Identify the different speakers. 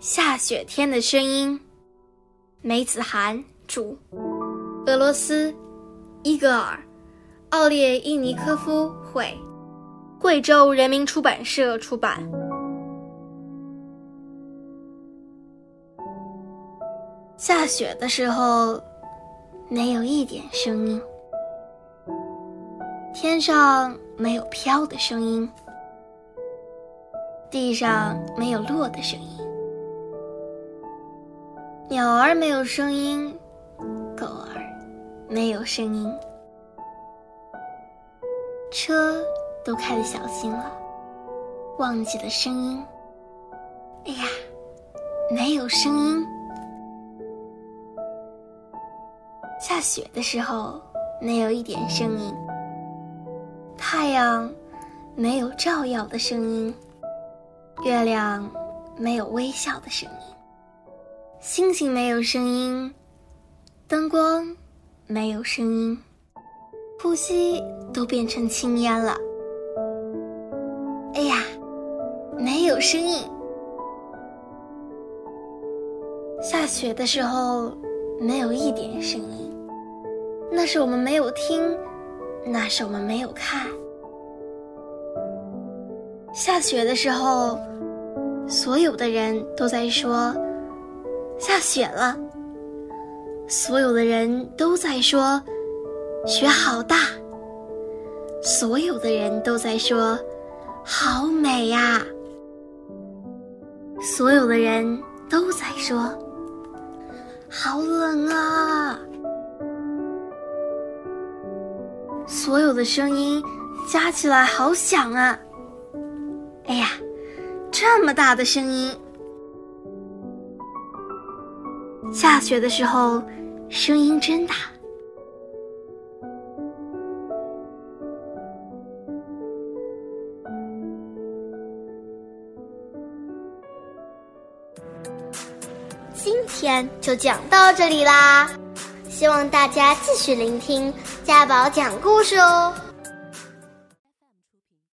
Speaker 1: 下雪天的声音，梅子涵著，俄罗斯，伊戈尔，奥列伊尼科夫绘，贵州人民出版社出版。下雪的时候，没有一点声音，天上没有飘的声音。地上没有落的声音，鸟儿没有声音，狗儿没有声音，车都开得小心了，忘记了声音。哎呀，没有声音。下雪的时候，没有一点声音。太阳没有照耀的声音。月亮没有微笑的声音，星星没有声音，灯光没有声音，呼吸都变成青烟了。哎呀，没有声音。下雪的时候没有一点声音，那是我们没有听，那是我们没有看。下雪的时候。所有的人都在说下雪了，所有的人都在说雪好大，所有的人都在说好美呀，所有的人都在说好冷啊，所有的声音加起来好响啊，哎呀！这么大的声音，下雪的时候，声音真大。
Speaker 2: 今天就讲到这里啦，希望大家继续聆听家宝讲故事哦。